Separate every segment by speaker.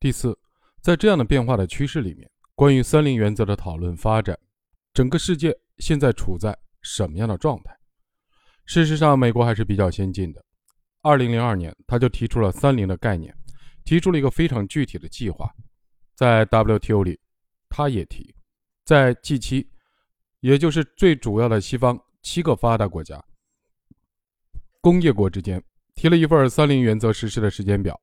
Speaker 1: 第四，在这样的变化的趋势里面，关于三零原则的讨论发展，整个世界现在处在什么样的状态？事实上，美国还是比较先进的。二零零二年，他就提出了三零的概念，提出了一个非常具体的计划。在 WTO 里，他也提，在 G 七，也就是最主要的西方七个发达国家、工业国之间，提了一份三零原则实施的时间表，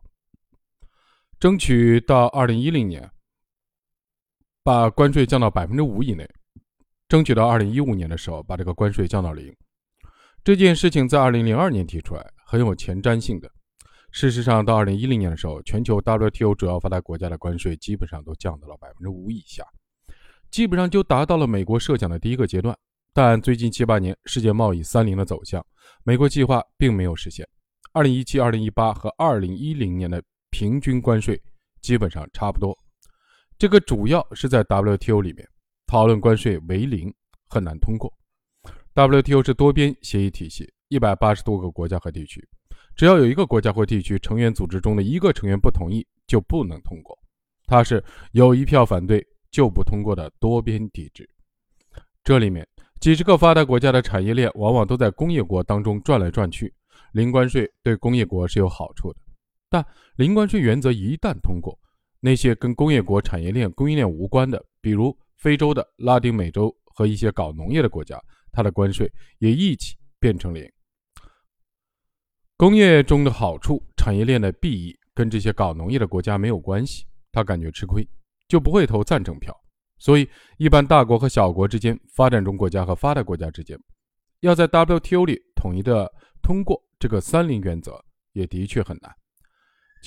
Speaker 1: 争取到二零一零年把关税降到百分之五以内，争取到二零一五年的时候把这个关税降到零。这件事情在二零零二年提出来，很有前瞻性的。事实上，到二零一零年的时候，全球 WTO 主要发达国家的关税基本上都降到了百分之五以下，基本上就达到了美国设想的第一个阶段。但最近七八年，世界贸易三零的走向，美国计划并没有实现。二零一七、二零一八和二零一零年的平均关税基本上差不多。这个主要是在 WTO 里面讨论关税为零很难通过。WTO 是多边协议体系，一百八十多个国家和地区。只要有一个国家或地区成员组织中的一个成员不同意，就不能通过。它是有一票反对就不通过的多边体制。这里面几十个发达国家的产业链往往都在工业国当中转来转去。零关税对工业国是有好处的，但零关税原则一旦通过，那些跟工业国产业链供应链无关的，比如非洲的、拉丁美洲和一些搞农业的国家，它的关税也一起变成零。工业中的好处，产业链的裨益，跟这些搞农业的国家没有关系。他感觉吃亏，就不会投赞成票。所以，一般大国和小国之间，发展中国家和发达国家之间，要在 WTO 里统一的通过这个三零原则，也的确很难。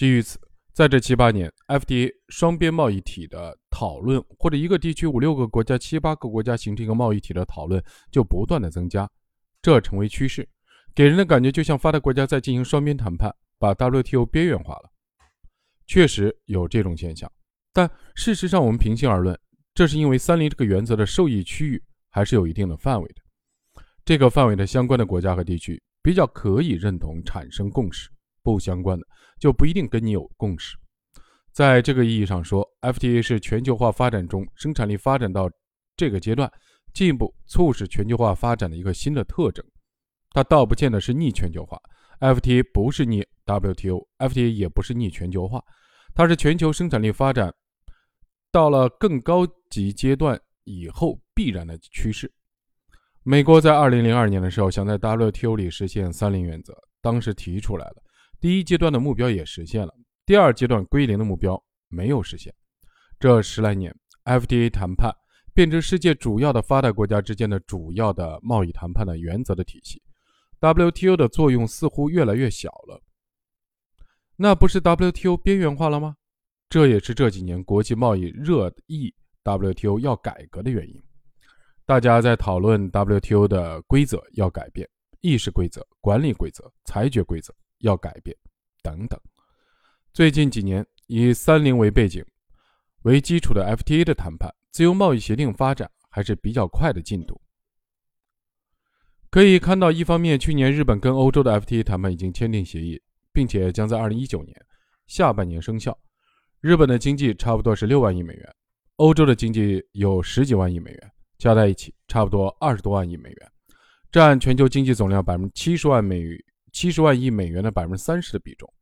Speaker 1: 基于此，在这七八年，FTA 双边贸易体的讨论，或者一个地区五六个国家、七八个国家形成一个贸易体的讨论，就不断的增加，这成为趋势。给人的感觉就像发达国家在进行双边谈判，把 WTO 边缘化了。确实有这种现象，但事实上，我们平心而论，这是因为三零这个原则的受益区域还是有一定的范围的。这个范围的相关的国家和地区比较可以认同产生共识，不相关的就不一定跟你有共识。在这个意义上说，FTA 是全球化发展中生产力发展到这个阶段，进一步促使全球化发展的一个新的特征。它倒不见得是逆全球化，FTA 不是逆 WTO，FTA 也不是逆全球化，它是全球生产力发展到了更高级阶段以后必然的趋势。美国在二零零二年的时候想在 WTO 里实现三零原则，当时提出来了，第一阶段的目标也实现了，第二阶段归零的目标没有实现。这十来年，FTA 谈判变成世界主要的发达国家之间的主要的贸易谈判的原则的体系。WTO 的作用似乎越来越小了，那不是 WTO 边缘化了吗？这也是这几年国际贸易热议 WTO 要改革的原因。大家在讨论 WTO 的规则要改变，议事规则、管理规则、裁决规则要改变等等。最近几年，以三菱为背景为基础的 FTA 的谈判、自由贸易协定发展还是比较快的进度。可以看到，一方面，去年日本跟欧洲的 FTA 谈判已经签订协议，并且将在二零一九年下半年生效。日本的经济差不多是六万亿美元，欧洲的经济有十几万亿美元，加在一起差不多二十多万亿美元，占全球经济总量百分之七十万美七十万亿美元的百分之三十的比重。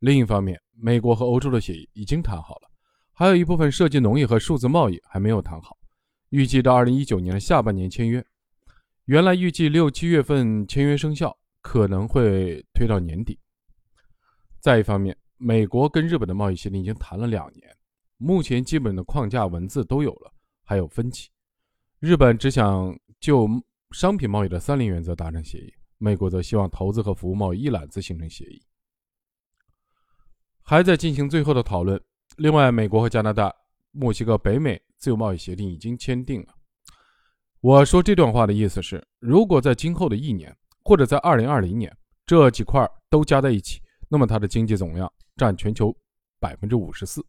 Speaker 1: 另一方面，美国和欧洲的协议已经谈好了，还有一部分涉及农业和数字贸易还没有谈好，预计到二零一九年的下半年签约。原来预计六七月份签约生效，可能会推到年底。再一方面，美国跟日本的贸易协定已经谈了两年，目前基本的框架文字都有了，还有分歧。日本只想就商品贸易的三零原则达成协议，美国则希望投资和服务贸易一揽子形成协议，还在进行最后的讨论。另外，美国和加拿大、墨西哥、北美自由贸易协定已经签订了。我说这段话的意思是，如果在今后的一年，或者在二零二零年，这几块都加在一起，那么它的经济总量占全球百分之五十四。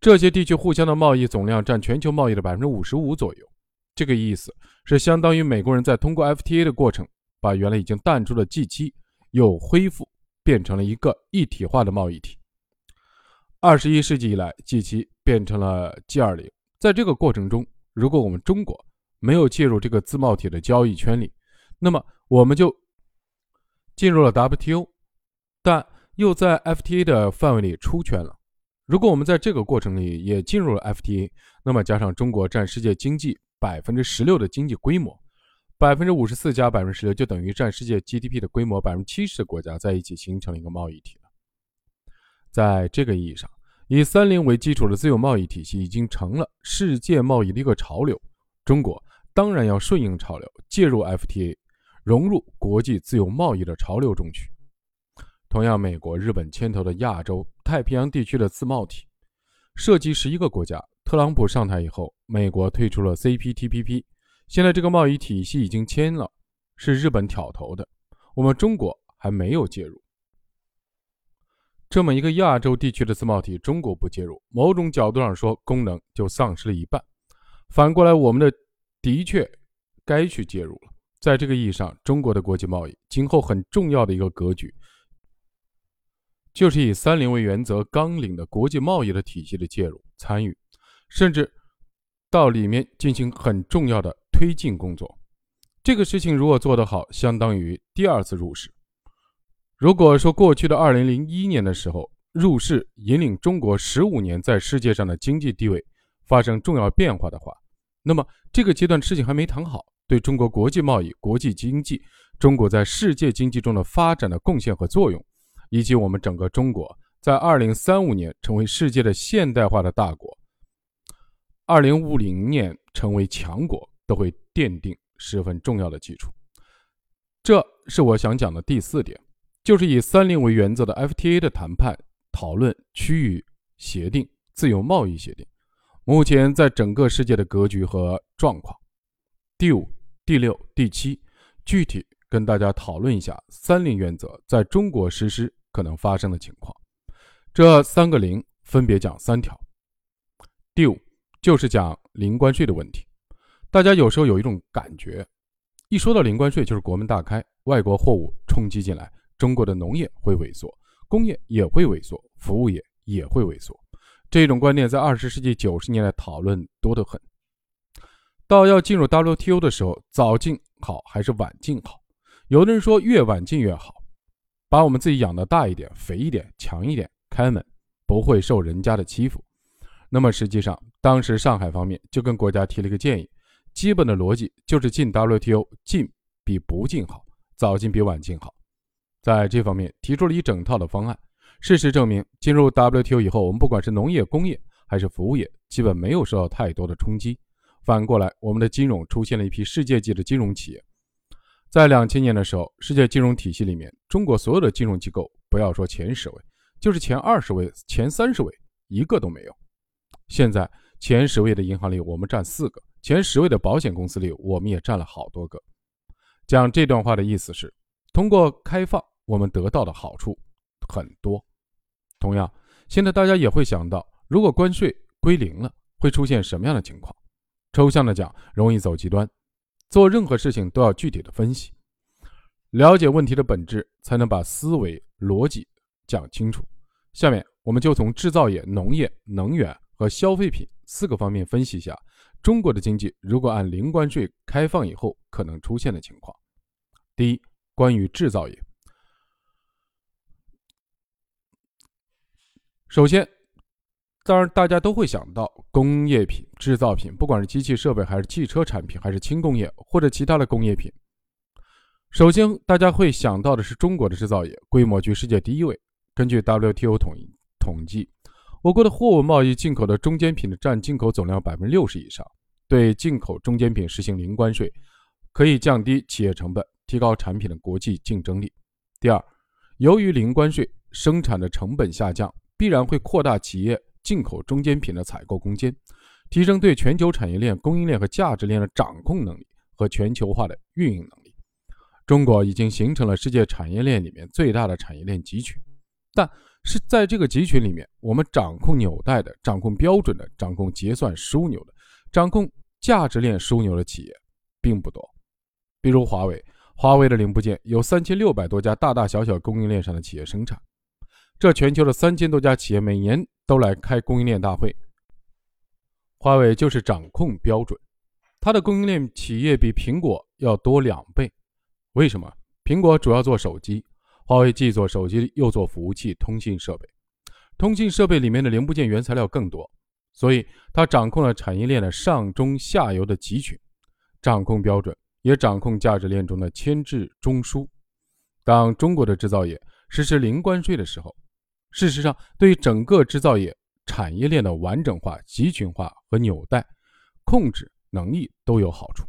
Speaker 1: 这些地区互相的贸易总量占全球贸易的百分之五十五左右。这个意思是相当于美国人在通过 FTA 的过程，把原来已经淡出的 G 七又恢复，变成了一个一体化的贸易体。二十一世纪以来，G 七变成了 G 二零。在这个过程中，如果我们中国没有介入这个自贸体的交易圈里，那么我们就进入了 WTO，但又在 FTA 的范围里出圈了。如果我们在这个过程里也进入了 FTA，那么加上中国占世界经济百分之十六的经济规模，百分之五十四加百分之十六就等于占世界 GDP 的规模百分之七十的国家在一起形成了一个贸易体了。在这个意义上，以三零为基础的自由贸易体系已经成了世界贸易的一个潮流。中国当然要顺应潮流，介入 FTA，融入国际自由贸易的潮流中去。同样，美国、日本牵头的亚洲。太平洋地区的自贸体涉及十一个国家。特朗普上台以后，美国退出了 CPTPP，现在这个贸易体系已经签了，是日本挑头的，我们中国还没有介入。这么一个亚洲地区的自贸体，中国不介入，某种角度上说，功能就丧失了一半。反过来，我们的的确该去介入了。在这个意义上，中国的国际贸易今后很重要的一个格局。就是以“三零”为原则纲领的国际贸易的体系的介入参与，甚至到里面进行很重要的推进工作。这个事情如果做得好，相当于第二次入市。如果说过去的二零零一年的时候入市引领中国十五年在世界上的经济地位发生重要变化的话，那么这个阶段事情还没谈好，对中国国际贸易、国际经济、中国在世界经济中的发展的贡献和作用。以及我们整个中国在二零三五年成为世界的现代化的大国，二零五零年成为强国，都会奠定十分重要的基础。这是我想讲的第四点，就是以“三零”为原则的 FTA 的谈判讨论区域协定、自由贸易协定，目前在整个世界的格局和状况。第五、第六、第七，具体跟大家讨论一下“三零”原则在中国实施。可能发生的情况，这三个零分别讲三条。第五就是讲零关税的问题。大家有时候有一种感觉，一说到零关税就是国门大开，外国货物冲击进来，中国的农业会萎缩，工业也会萎缩，服务业也会萎缩。这种观念在二十世纪九十年代讨论多得很。到要进入 WTO 的时候，早进好还是晚进好？有的人说越晚进越好。把我们自己养的大一点、肥一点、强一点，开门不会受人家的欺负。那么实际上，当时上海方面就跟国家提了个建议，基本的逻辑就是进 WTO 进比不进好，早进比晚进好。在这方面提出了一整套的方案。事实证明，进入 WTO 以后，我们不管是农业、工业还是服务业，基本没有受到太多的冲击。反过来，我们的金融出现了一批世界级的金融企业。在两千年的时候，世界金融体系里面，中国所有的金融机构，不要说前十位，就是前二十位、前三十位，一个都没有。现在前十位的银行里，我们占四个；前十位的保险公司里，我们也占了好多个。讲这段话的意思是，通过开放，我们得到的好处很多。同样，现在大家也会想到，如果关税归零了，会出现什么样的情况？抽象的讲，容易走极端。做任何事情都要具体的分析，了解问题的本质，才能把思维逻辑讲清楚。下面我们就从制造业、农业、能源和消费品四个方面分析一下中国的经济如果按零关税开放以后可能出现的情况。第一，关于制造业，首先。当然，大家都会想到工业品、制造品，不管是机器设备，还是汽车产品，还是轻工业或者其他的工业品。首先，大家会想到的是中国的制造业规模居世界第一位。根据 WTO 统统计，我国的货物贸易进口的中间品的占进口总量百分之六十以上。对进口中间品实行零关税，可以降低企业成本，提高产品的国际竞争力。第二，由于零关税，生产的成本下降，必然会扩大企业。进口中间品的采购空间，提升对全球产业链、供应链和价值链的掌控能力和全球化的运营能力。中国已经形成了世界产业链里面最大的产业链集群，但是在这个集群里面，我们掌控纽带的、掌控标准的、掌控结算枢纽的、掌控价值链枢纽的企业并不多。比如华为，华为的零部件有三千六百多家大大小小供应链上的企业生产。这全球的三千多家企业每年都来开供应链大会。华为就是掌控标准，它的供应链企业比苹果要多两倍。为什么？苹果主要做手机，华为既做手机又做服务器、通信设备。通信设备里面的零部件原材料更多，所以它掌控了产业链的上中下游的集群，掌控标准，也掌控价值链中的牵制中枢。当中国的制造业实施零关税的时候，事实上对于整个制造业产业链的完整化、集群化和纽带控制能力都有好处。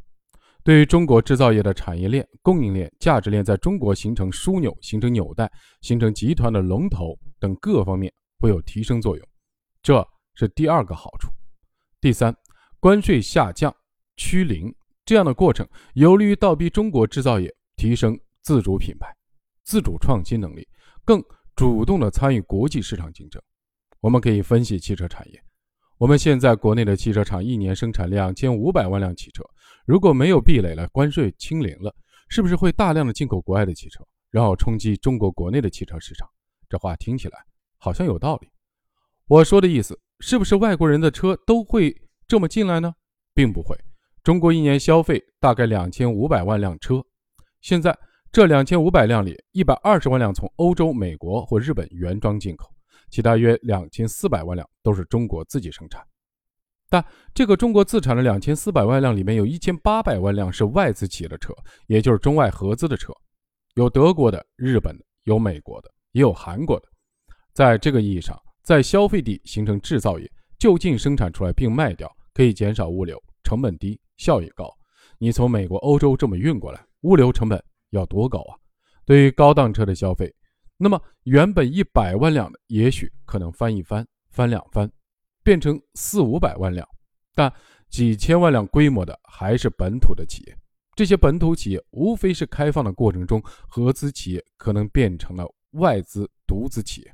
Speaker 1: 对于中国制造业的产业链、供应链、价值链在中国形成枢纽、形成纽带、形成集团的龙头等各方面。会有提升作用，这是第二个好处。第三，关税下降、趋零这样的过程，有利于倒逼中国制造业提升自主品牌、自主创新能力，更主动的参与国际市场竞争。我们可以分析汽车产业，我们现在国内的汽车厂一年生产两千五百万辆汽车，如果没有壁垒了，关税清零了，是不是会大量的进口国外的汽车，然后冲击中国国内的汽车市场？这话听起来。好像有道理。我说的意思是不是外国人的车都会这么进来呢？并不会。中国一年消费大概两千五百万辆车，现在这两千五百辆里，一百二十万辆从欧洲、美国或日本原装进口，其他约两千四百万辆都是中国自己生产。但这个中国自产的两千四百万辆里面有一千八百万辆是外资企业的车，也就是中外合资的车，有德国的、日本的，有美国的，也有韩国的。在这个意义上，在消费地形成制造业，就近生产出来并卖掉，可以减少物流成本低，效益高。你从美国、欧洲这么运过来，物流成本要多高啊？对于高档车的消费，那么原本一百万辆的，也许可能翻一番、翻两番，变成四五百万辆。但几千万辆规模的还是本土的企业，这些本土企业无非是开放的过程中，合资企业可能变成了外资独资企业。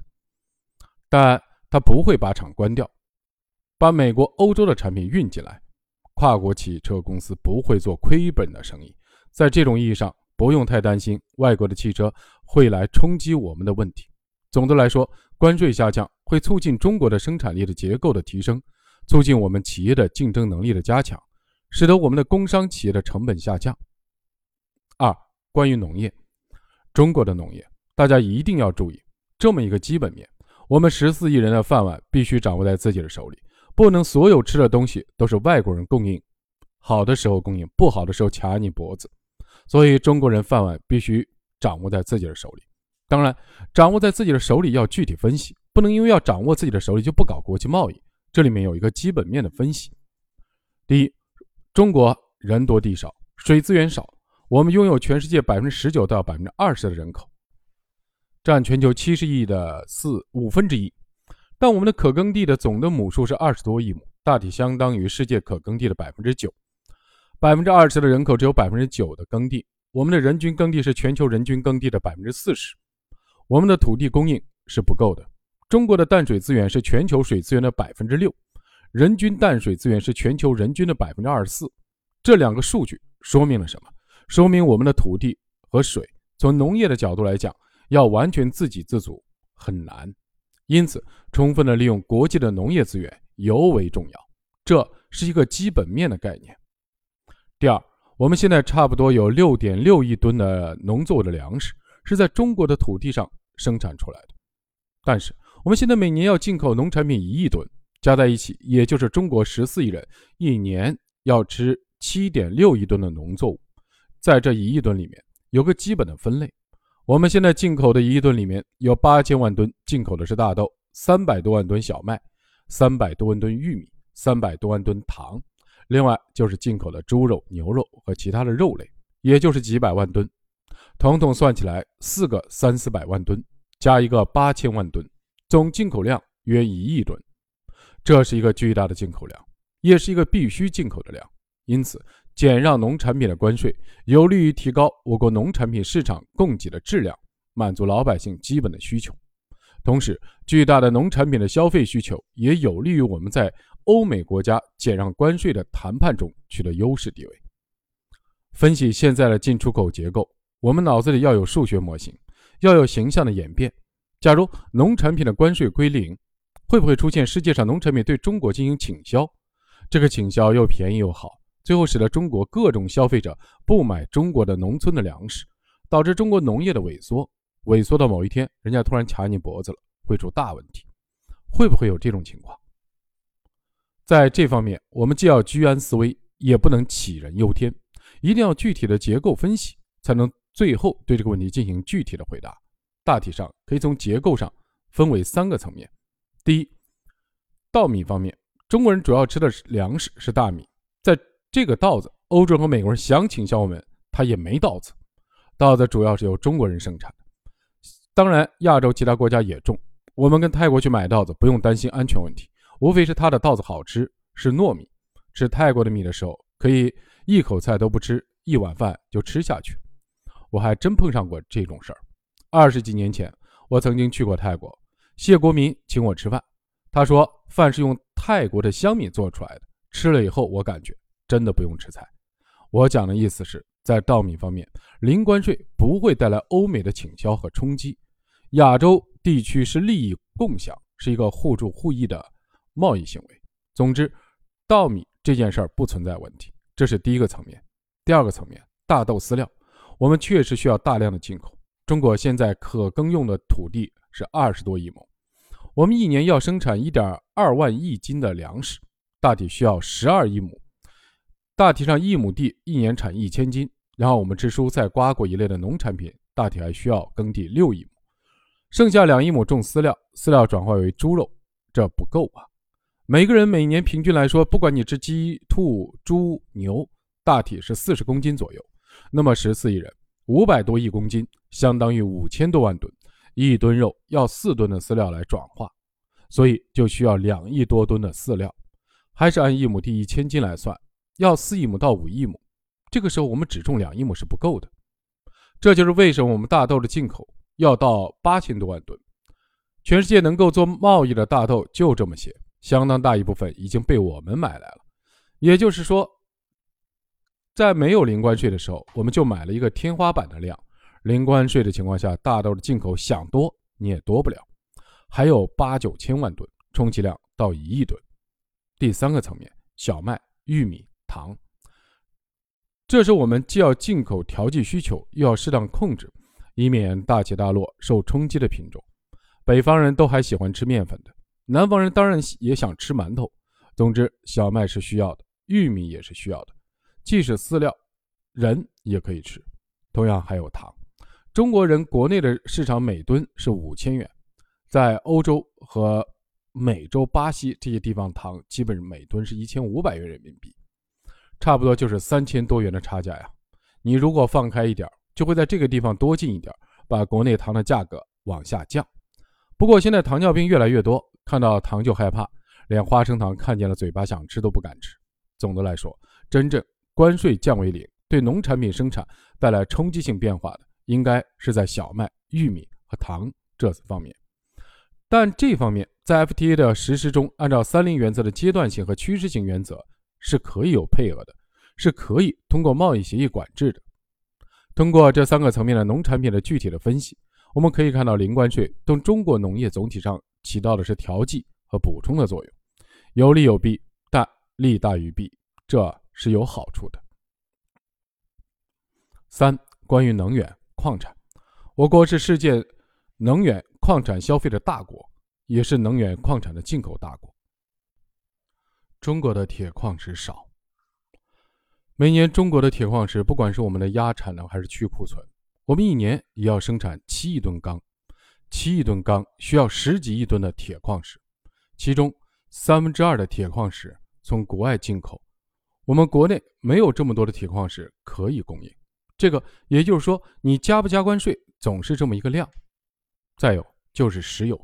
Speaker 1: 但他不会把厂关掉，把美国、欧洲的产品运进来。跨国汽车公司不会做亏本的生意，在这种意义上，不用太担心外国的汽车会来冲击我们的问题。总的来说，关税下降会促进中国的生产力的结构的提升，促进我们企业的竞争能力的加强，使得我们的工商企业的成本下降。二、关于农业，中国的农业，大家一定要注意这么一个基本面。我们十四亿人的饭碗必须掌握在自己的手里，不能所有吃的东西都是外国人供应，好的时候供应，不好的时候卡你脖子。所以中国人饭碗必须掌握在自己的手里。当然，掌握在自己的手里要具体分析，不能因为要掌握自己的手里就不搞国际贸易。这里面有一个基本面的分析：第一，中国人多地少，水资源少，我们拥有全世界百分之十九到百分之二十的人口。占全球七十亿的四五分之一，但我们的可耕地的总的亩数是二十多亿亩，大体相当于世界可耕地的百分之九。百分之二十的人口只有百分之九的耕地，我们的人均耕地是全球人均耕地的百分之四十。我们的土地供应是不够的。中国的淡水资源是全球水资源的百分之六，人均淡水资源是全球人均的百分之二十四。这两个数据说明了什么？说明我们的土地和水，从农业的角度来讲。要完全自给自足很难，因此充分的利用国际的农业资源尤为重要，这是一个基本面的概念。第二，我们现在差不多有六点六亿吨的农作物的粮食是在中国的土地上生产出来的，但是我们现在每年要进口农产品一亿吨，加在一起，也就是中国十四亿人一年要吃七点六亿吨的农作物，在这一亿吨里面有个基本的分类。我们现在进口的一亿吨里面有八千万吨进口的是大豆，三百多万吨小麦，三百多万吨玉米，三百多万吨糖，另外就是进口的猪肉、牛肉和其他的肉类，也就是几百万吨，统统算起来四个三四百万吨，加一个八千万吨，总进口量约一亿吨，这是一个巨大的进口量，也是一个必须进口的量，因此。减让农产品的关税，有利于提高我国农产品市场供给的质量，满足老百姓基本的需求。同时，巨大的农产品的消费需求，也有利于我们在欧美国家减让关税的谈判中取得优势地位。分析现在的进出口结构，我们脑子里要有数学模型，要有形象的演变。假如农产品的关税归零，会不会出现世界上农产品对中国进行倾销？这个倾销又便宜又好，最后使得中国各种消费者不买中国的农村的粮食，导致中国农业的萎缩。萎缩到某一天，人家突然卡你脖子了，会出大问题。会不会有这种情况？在这方面，我们既要居安思危，也不能杞人忧天，一定要具体的结构分析，才能最后对这个问题进行具体的回答。大体上可以从结构上分为三个层面。第一，稻米方面，中国人主要吃的粮食是大米，在这个稻子，欧洲和美国人想请销我们，他也没稻子。稻子主要是由中国人生产的，当然亚洲其他国家也种。我们跟泰国去买稻子，不用担心安全问题，无非是他的稻子好吃，是糯米。吃泰国的米的时候，可以一口菜都不吃，一碗饭就吃下去。我还真碰上过这种事儿。二十几年前，我曾经去过泰国，谢国民请我吃饭，他说饭是用泰国的香米做出来的，吃了以后我感觉真的不用吃菜。我讲的意思是在稻米方面，零关税不会带来欧美的倾销和冲击，亚洲。地区是利益共享，是一个互助互益的贸易行为。总之，稻米这件事儿不存在问题，这是第一个层面。第二个层面，大豆饲料，我们确实需要大量的进口。中国现在可耕用的土地是二十多亿亩，我们一年要生产一点二万亿斤的粮食，大体需要十二亿亩。大体上一亩地一年产一千斤，然后我们吃蔬菜、瓜果一类的农产品，大体还需要耕地六亿亩。剩下两亿亩种饲料，饲料转化为猪肉，这不够啊！每个人每年平均来说，不管你吃鸡、兔、猪、牛，大体是四十公斤左右。那么十四亿人，五百多亿公斤，相当于五千多万吨。一吨肉要四吨的饲料来转化，所以就需要两亿多吨的饲料。还是按一亩地一千斤来算，要四亿亩到五亿亩。这个时候我们只种两亿亩是不够的。这就是为什么我们大豆的进口。要到八千多万吨，全世界能够做贸易的大豆就这么些，相当大一部分已经被我们买来了。也就是说，在没有零关税的时候，我们就买了一个天花板的量。零关税的情况下，大豆的进口想多你也多不了，还有八九千万吨，充其量到一亿吨。第三个层面，小麦、玉米、糖，这是我们既要进口调剂需求，又要适当控制。以免大起大落受冲击的品种，北方人都还喜欢吃面粉的，南方人当然也想吃馒头。总之，小麦是需要的，玉米也是需要的，即使饲料，人也可以吃。同样还有糖，中国人国内的市场每吨是五千元，在欧洲和美洲、巴西这些地方，糖基本每吨是一千五百元人民币，差不多就是三千多元的差价呀。你如果放开一点。就会在这个地方多进一点，把国内糖的价格往下降。不过现在糖尿病越来越多，看到糖就害怕，连花生糖看见了嘴巴想吃都不敢吃。总的来说，真正关税降为零，对农产品生产带来冲击性变化的，应该是在小麦、玉米和糖这四方面。但这方面在 FTA 的实施中，按照三零原则的阶段性和趋势性原则是可以有配额的，是可以通过贸易协议管制的。通过这三个层面的农产品的具体的分析，我们可以看到，零关税对中国农业总体上起到的是调剂和补充的作用，有利有弊，但利大于弊，这是有好处的。三、关于能源矿产，我国是世界能源矿产消费的大国，也是能源矿产的进口大国。中国的铁矿石少。每年中国的铁矿石，不管是我们的压产能还是去库存，我们一年也要生产七亿吨钢，七亿吨钢需要十几亿吨的铁矿石，其中三分之二的铁矿石从国外进口，我们国内没有这么多的铁矿石可以供应。这个也就是说，你加不加关税，总是这么一个量。再有就是石油，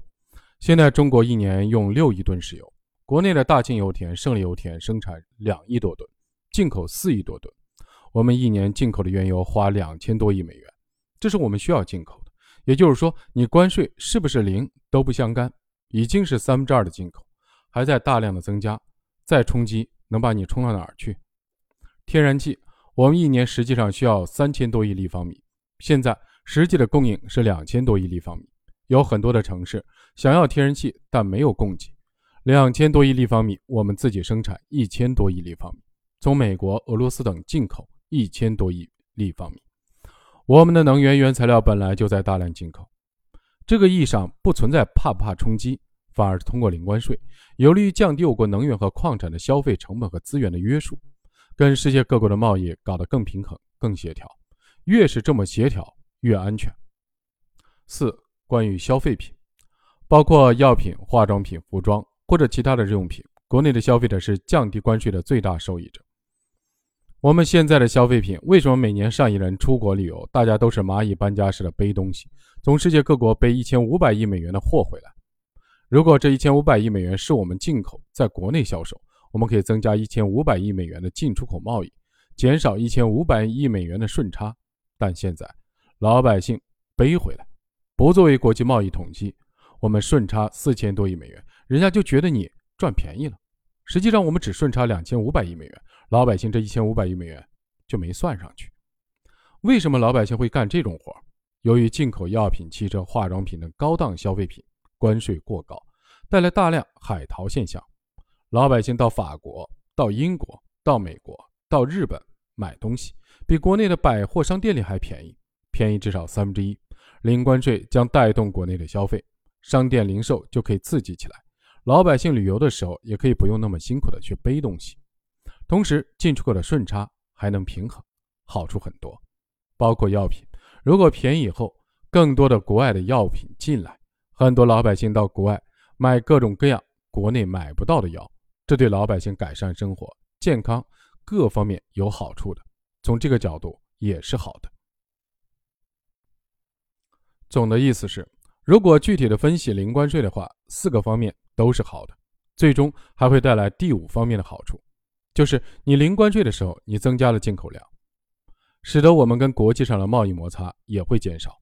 Speaker 1: 现在中国一年用六亿吨石油，国内的大庆油田、胜利油田生产两亿多吨。进口四亿多吨，我们一年进口的原油花两千多亿美元，这是我们需要进口的。也就是说，你关税是不是零都不相干，已经是三分之二的进口，还在大量的增加，再冲击能把你冲到哪儿去？天然气，我们一年实际上需要三千多亿立方米，现在实际的供应是两千多亿立方米。有很多的城市想要天然气，但没有供给，两千多亿立方米，我们自己生产一千多亿立方米，从美国、俄罗斯等进口一千多亿立方米。我们的能源原材料本来就在大量进口，这个意义上不存在怕不怕冲击，反而通过零关税，有利于降低我国能源和矿产的消费成本和资源的约束，跟世界各国的贸易搞得更平衡、更协调。越是这么协调，越安全。四、关于消费品，包括药品、化妆品、服装。或者其他的日用品，国内的消费者是降低关税的最大受益者。我们现在的消费品为什么每年上亿人出国旅游，大家都是蚂蚁搬家似的背东西，从世界各国背一千五百亿美元的货回来？如果这一千五百亿美元是我们进口，在国内销售，我们可以增加一千五百亿美元的进出口贸易，减少一千五百亿美元的顺差。但现在老百姓背回来，不作为国际贸易统计，我们顺差四千多亿美元。人家就觉得你赚便宜了，实际上我们只顺差两千五百亿美元，老百姓这一千五百亿美元就没算上去。为什么老百姓会干这种活？由于进口药品、汽车、化妆品等高档消费品关税过高，带来大量海淘现象。老百姓到法国、到英国、到美国、到日本买东西，比国内的百货商店里还便宜，便宜至少三分之一。零关税将带动国内的消费，商店零售就可以刺激起来。老百姓旅游的时候也可以不用那么辛苦的去背东西，同时进出口的顺差还能平衡，好处很多，包括药品。如果便宜以后，更多的国外的药品进来，很多老百姓到国外买各种各样国内买不到的药，这对老百姓改善生活、健康各方面有好处的，从这个角度也是好的。总的意思是，如果具体的分析零关税的话，四个方面。都是好的，最终还会带来第五方面的好处，就是你零关税的时候，你增加了进口量，使得我们跟国际上的贸易摩擦也会减少。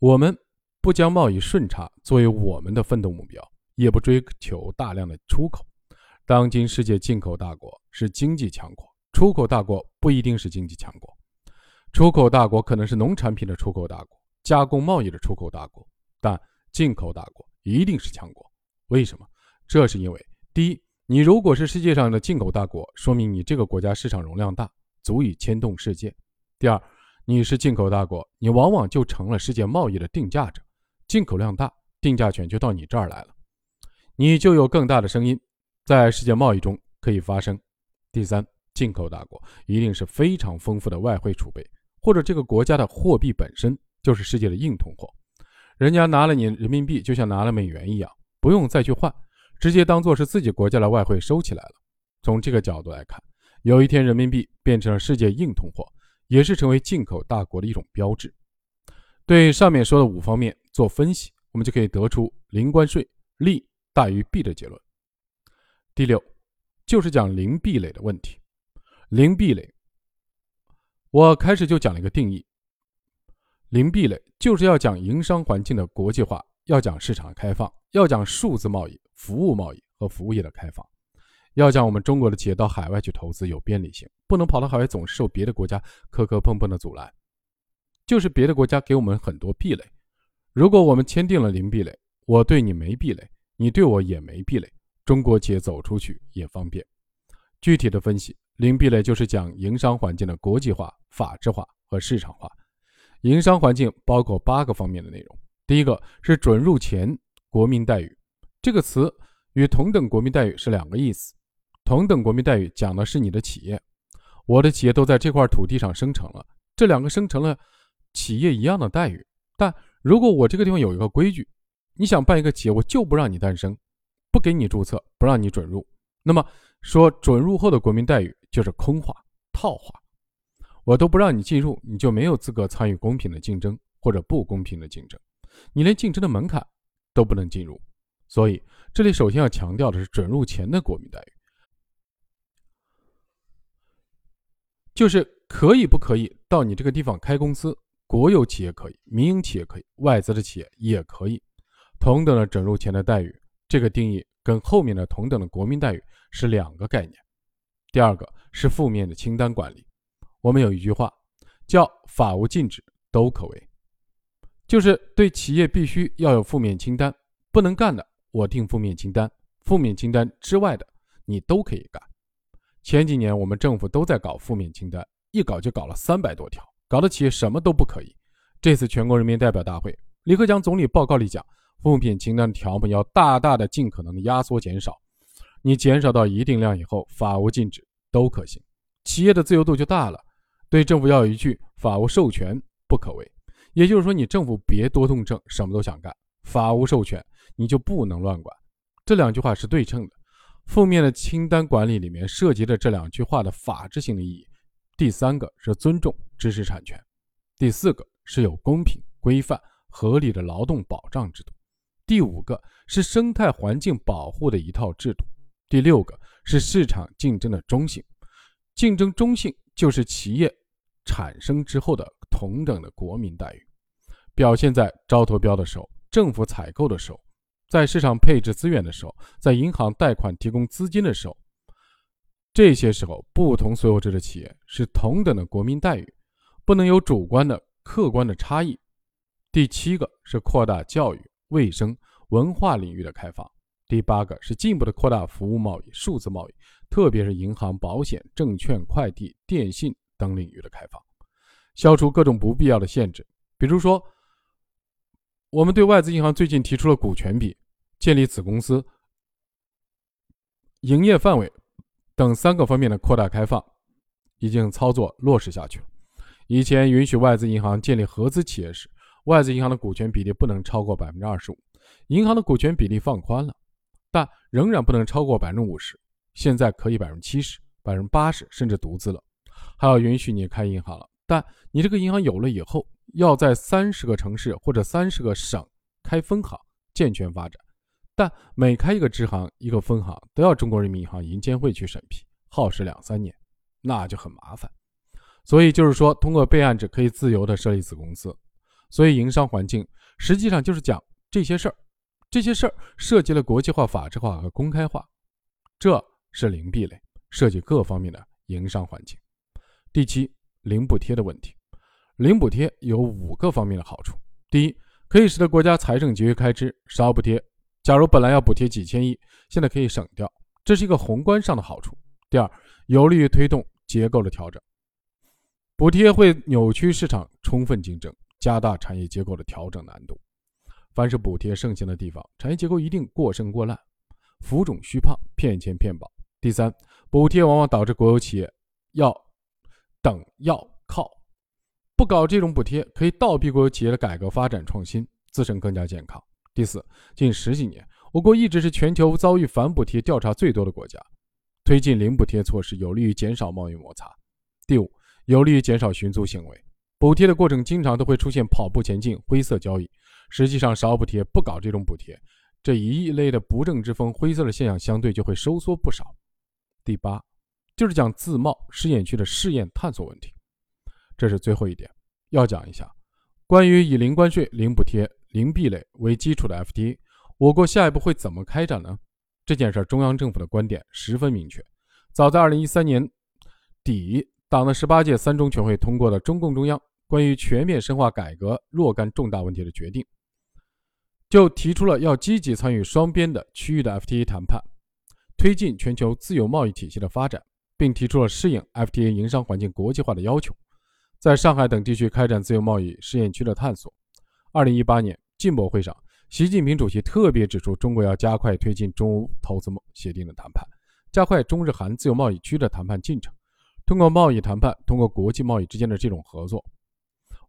Speaker 1: 我们不将贸易顺差作为我们的奋斗目标，也不追求大量的出口。当今世界进口大国是经济强国，出口大国不一定是经济强国。出口大国可能是农产品的出口大国，加工贸易的出口大国，但进口大国一定是强国。为什么？这是因为，第一，你如果是世界上的进口大国，说明你这个国家市场容量大，足以牵动世界；第二，你是进口大国，你往往就成了世界贸易的定价者，进口量大，定价权就到你这儿来了，你就有更大的声音，在世界贸易中可以发声；第三，进口大国一定是非常丰富的外汇储备，或者这个国家的货币本身就是世界的硬通货，人家拿了你人民币，就像拿了美元一样。不用再去换，直接当做是自己国家的外汇收起来了。从这个角度来看，有一天人民币变成了世界硬通货，也是成为进口大国的一种标志。对上面说的五方面做分析，我们就可以得出零关税利大于弊的结论。第六，就是讲零壁垒的问题。零壁垒，我开始就讲了一个定义：零壁垒就是要讲营商环境的国际化。要讲市场开放，要讲数字贸易、服务贸易和服务业的开放，要讲我们中国的企业到海外去投资有便利性，不能跑到海外总是受别的国家磕磕碰碰的阻拦，就是别的国家给我们很多壁垒。如果我们签订了零壁垒，我对你没壁垒，你对我也没壁垒，中国企业走出去也方便。具体的分析，零壁垒就是讲营商环境的国际化、法治化和市场化。营商环境包括八个方面的内容。第一个是准入前国民待遇，这个词与同等国民待遇是两个意思。同等国民待遇讲的是你的企业，我的企业都在这块土地上生成了，这两个生成了企业一样的待遇。但如果我这个地方有一个规矩，你想办一个企业，我就不让你诞生，不给你注册，不让你准入，那么说准入后的国民待遇就是空话、套话，我都不让你进入，你就没有资格参与公平的竞争或者不公平的竞争。你连竞争的门槛都不能进入，所以这里首先要强调的是准入前的国民待遇，就是可以不可以到你这个地方开公司，国有企业可以，民营企业可以，外资的企业也可以，同等的准入前的待遇，这个定义跟后面的同等的国民待遇是两个概念。第二个是负面的清单管理，我们有一句话叫“法无禁止都可为”。就是对企业必须要有负面清单，不能干的我定负面清单，负面清单之外的你都可以干。前几年我们政府都在搞负面清单，一搞就搞了三百多条，搞得企业什么都不可以。这次全国人民代表大会，李克强总理报告里讲，负面清单的条目要大大的、尽可能的压缩减少。你减少到一定量以后，法无禁止都可行，企业的自由度就大了。对政府要有一句“法无授权不可为”，也就是说，你政府别多动症，什么都想干。法无授权，你就不能乱管。这两句话是对称的。负面的清单管理里面涉及的这两句话的法治性的意义，第三个是尊重知识产权，第四个是有公平、规范、合理的劳动保障制度，第五个是生态环境保护的一套制度，第六个是市场竞争的中性。竞争中性就是企业产生之后的同等的国民待遇，表现在招投标的时候、政府采购的时候。在市场配置资源的时候，在银行贷款提供资金的时候，这些时候不同所有制的企业是同等的国民待遇，不能有主观的、客观的差异。第七个是扩大教育、卫生、文化领域的开放。第八个是进一步的扩大服务贸易、数字贸易，特别是银行、保险、证券、快递、电信等领域的开放，消除各种不必要的限制，比如说。我们对外资银行最近提出了股权比、建立子公司、营业范围等三个方面的扩大开放，已经操作落实下去了。以前允许外资银行建立合资企业时，外资银行的股权比例不能超过百分之二十五，银行的股权比例放宽了，但仍然不能超过百分之五十。现在可以百分之七十、百分之八十，甚至独资了，还要允许你开银行了。但你这个银行有了以后。要在三十个城市或者三十个省开分行，健全发展，但每开一个支行、一个分行都要中国人民银行银监会去审批，耗时两三年，那就很麻烦。所以就是说，通过备案制可以自由的设立子公司。所以营商环境实际上就是讲这些事儿，这些事儿涉及了国际化、法治化和公开化，这是零壁垒，涉及各方面的营商环境。第七，零补贴的问题。零补贴有五个方面的好处：第一，可以使得国家财政节约开支，少补贴。假如本来要补贴几千亿，现在可以省掉，这是一个宏观上的好处。第二，有利于推动结构的调整。补贴会扭曲市场充分竞争，加大产业结构的调整难度。凡是补贴盛行的地方，产业结构一定过剩过烂，浮肿虚胖，骗钱骗保。第三，补贴往往导致国有企业要等要靠。不搞这种补贴，可以倒逼国有企业的改革发展创新，自身更加健康。第四，近十几年，我国一直是全球遭遇反补贴调查最多的国家，推进零补贴措施有利于减少贸易摩擦。第五，有利于减少寻租行为。补贴的过程经常都会出现跑步前进、灰色交易，实际上少补贴、不搞这种补贴，这一类的不正之风、灰色的现象相对就会收缩不少。第八，就是讲自贸试验区的试验探索问题。这是最后一点，要讲一下关于以零关税、零补贴、零壁垒为基础的 FTA，我国下一步会怎么开展呢？这件事，中央政府的观点十分明确。早在二零一三年底，党的十八届三中全会通过了中共中央关于全面深化改革若干重大问题的决定，就提出了要积极参与双边的区域的 FTA 谈判，推进全球自由贸易体系的发展，并提出了适应 FTA 营商环境国际化的要求。在上海等地区开展自由贸易试验区的探索。二零一八年进博会上，习近平主席特别指出，中国要加快推进中欧投资协定的谈判，加快中日韩自由贸易区的谈判进程。通过贸易谈判，通过国际贸易之间的这种合作，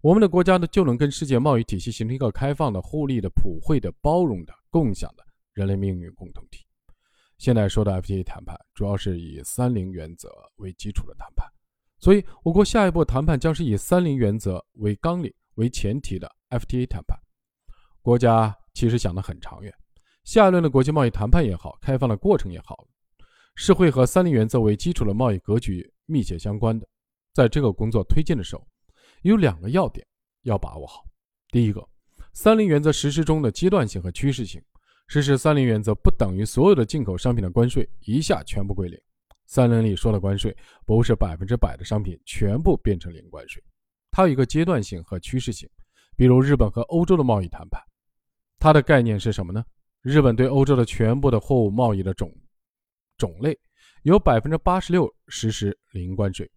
Speaker 1: 我们的国家呢就能跟世界贸易体系形成一个开放的、互利的、普惠的、包容的、共享的人类命运共同体。现在说的 FTA 谈判，主要是以“三零”原则为基础的谈判。所以，我国下一步谈判将是以“三零”原则为纲领、为前提的 FTA 谈判。国家其实想得很长远，下一轮的国际贸易谈判也好，开放的过程也好，是会和“三零”原则为基础的贸易格局密切相关的。在这个工作推进的时候，有两个要点要把握好。第一个，“三零”原则实施中的阶段性和趋势性。实施“三零”原则不等于所有的进口商品的关税一下全部归零。三零里说的关税不是百分之百的商品全部变成零关税，它有一个阶段性和趋势性。比如日本和欧洲的贸易谈判，它的概念是什么呢？日本对欧洲的全部的货物贸易的种种类，有百分之八十六实施零关税，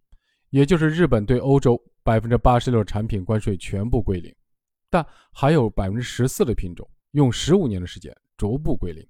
Speaker 1: 也就是日本对欧洲百分之八十六产品关税全部归零，但还有百分之十四的品种用十五年的时间逐步归零。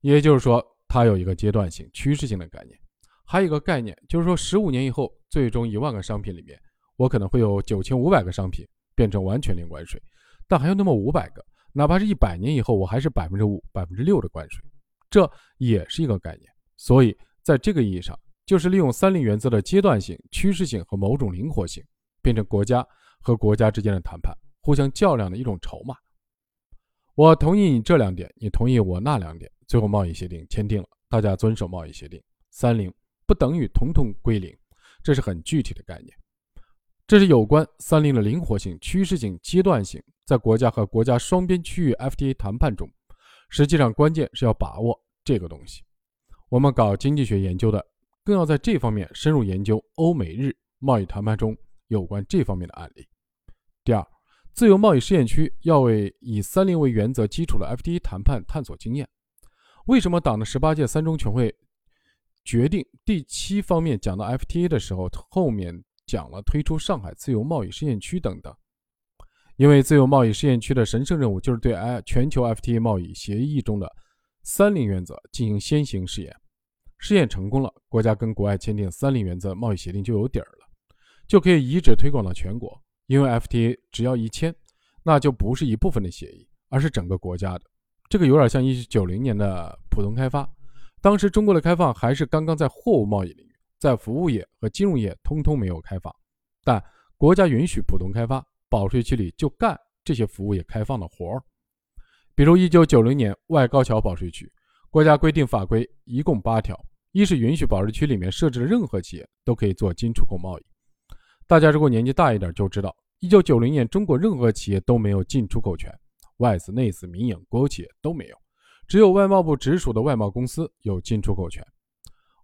Speaker 1: 也就是说，它有一个阶段性、趋势性的概念。还有一个概念，就是说，十五年以后，最终一万个商品里面，我可能会有九千五百个商品变成完全零关税，但还有那么五百个，哪怕是一百年以后，我还是百分之五、百分之六的关税，这也是一个概念。所以，在这个意义上，就是利用三零原则的阶段性、趋势性和某种灵活性，变成国家和国家之间的谈判、互相较量的一种筹码。我同意你这两点，你同意我那两点，最后贸易协定签订了，大家遵守贸易协定，三零。不等于统统归零，这是很具体的概念。这是有关三零的灵活性、趋势性、阶段性，在国家和国家双边区域 FTA 谈判中，实际上关键是要把握这个东西。我们搞经济学研究的，更要在这方面深入研究欧美日贸易谈判中有关这方面的案例。第二，自由贸易试验区要为以三零为原则基础的 FTA 谈判探索经验。为什么党的十八届三中全会？决定第七方面讲到 FTA 的时候，后面讲了推出上海自由贸易试验区等等。因为自由贸易试验区的神圣任务就是对哎全球 FTA 贸易协议中的三零原则进行先行试验，试验成功了，国家跟国外签订三零原则贸易协定就有底儿了，就可以移植推广到全国。因为 FTA 只要一签，那就不是一部分的协议，而是整个国家的。这个有点像一九九零年的浦东开发。当时中国的开放还是刚刚在货物贸易领，在服务业和金融业通通没有开放，但国家允许普通开发，保税区里就干这些服务业开放的活儿。比如一九九零年外高桥保税区，国家规定法规一共八条，一是允许保税区里面设置的任何企业都可以做进出口贸易。大家如果年纪大一点就知道，一九九零年中国任何企业都没有进出口权，外资、内资、民营、国有企业都没有。只有外贸部直属的外贸公司有进出口权。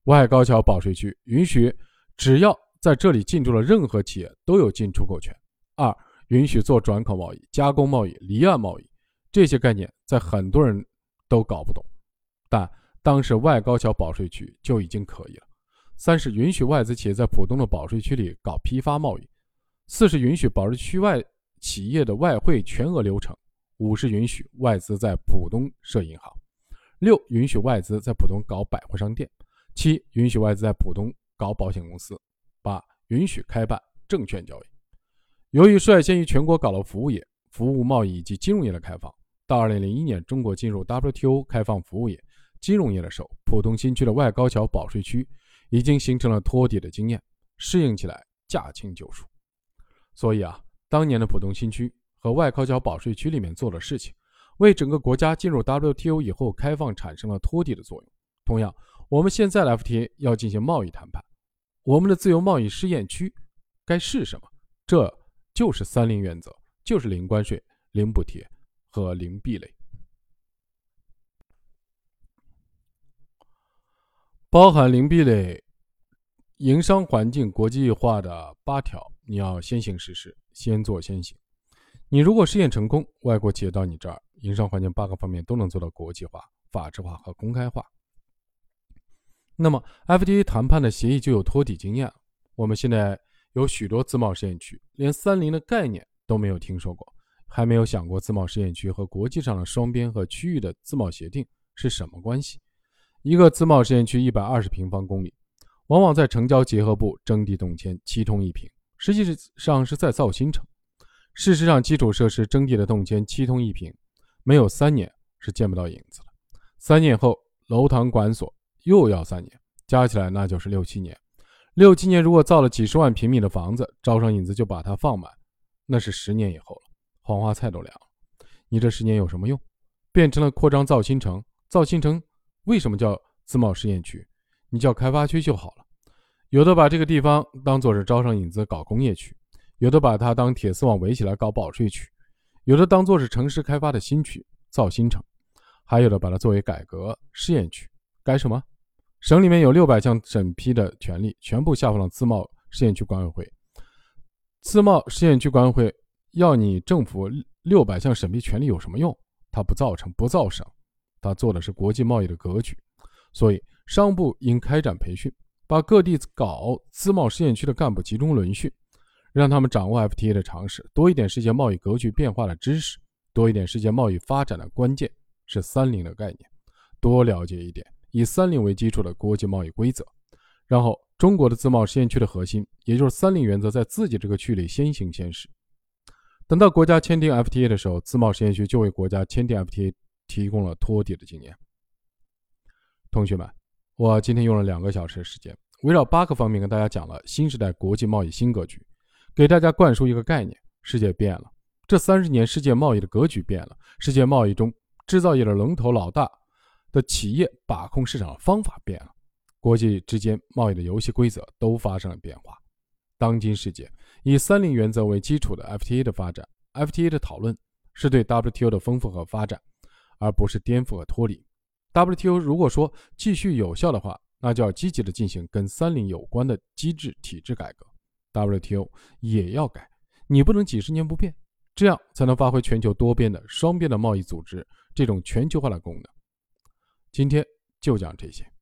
Speaker 1: 外高桥保税区允许，只要在这里进驻的任何企业都有进出口权。二，允许做转口贸易、加工贸易、离岸贸易，这些概念在很多人都搞不懂，但当时外高桥保税区就已经可以了。三是允许外资企业在浦东的保税区里搞批发贸易。四是允许保税区外企业的外汇全额流程。五是允许外资在浦东设银行，六允许外资在浦东搞百货商店，七允许外资在浦东搞保险公司，八允许开办证券交易。由于率先于全国搞了服务业、服务贸易以及金融业的开放，到二零零一年中国进入 WTO 开放服务业、金融业的时候，浦东新区的外高桥保税区已经形成了托底的经验，适应起来驾轻就熟。所以啊，当年的浦东新区。和外高桥保税区里面做的事情，为整个国家进入 WTO 以后开放产生了托底的作用。同样，我们现在 FTA 要进行贸易谈判，我们的自由贸易试验区该是什么？这就是三零原则，就是零关税、零补贴和零壁垒，包含零壁垒、营商环境国际化的八条，你要先行实施，先做先行。你如果试验成功，外国企业到你这儿，营商环境八个方面都能做到国际化、法治化和公开化。那么，FTA 谈判的协议就有托底经验了。我们现在有许多自贸试验区，连三零的概念都没有听说过，还没有想过自贸试验区和国际上的双边和区域的自贸协定是什么关系。一个自贸试验区一百二十平方公里，往往在城郊结合部征地动迁，七通一平，实际上是在造新城。事实上，基础设施征地的动迁七通一平，没有三年是见不到影子了。三年后，楼堂馆所又要三年，加起来那就是六七年。六七年如果造了几十万平米的房子，招商引资就把它放满，那是十年以后了，黄花菜都凉了。你这十年有什么用？变成了扩张造新城。造新城为什么叫自贸试验区？你叫开发区就好了。有的把这个地方当做是招商引资搞工业区。有的把它当铁丝网围起来搞保税区，有的当做是城市开发的新区造新城，还有的把它作为改革试验区。改什么？省里面有六百项审批的权利，全部下放了自贸试验区管委会。自贸试验区管委会要你政府六百项审批权利有什么用？它不造成，不造省，它做的是国际贸易的格局，所以商部应开展培训，把各地搞自贸试验区的干部集中轮训，让他们掌握 FTA 的常识，多一点世界贸易格局变化的知识，多一点世界贸易发展的关键是“三零”的概念，多了解一点以“三零”为基础的国际贸易规则，然后中国的自贸试验区的核心，也就是“三零”原则，在自己这个区里先行先试。等到国家签订 FTA 的时候，自贸试验区就为国家签订 FTA 提供了托底的经验。同学们，我今天用了两个小时的时间，围绕八个方面跟大家讲了新时代国际贸易新格局，给大家灌输一个概念：世界变了，这三十年世界贸易的格局变了，世界贸易中制造业的龙头老大的企业把控市场的方法变了，国际之间贸易的游戏规则都发生了变化。当今世界以“三零”原则为基础的 FTA 的发展，FTA 的讨论是对 WTO 的丰富和发展，而不是颠覆和脱离。WTO 如果说继续有效的话，那就要积极的进行跟“三零”有关的机制体制改革。WTO 也要改，你不能几十年不变，这样才能发挥全球多边的双边的贸易组织这种全球化的功能。今天就讲这些。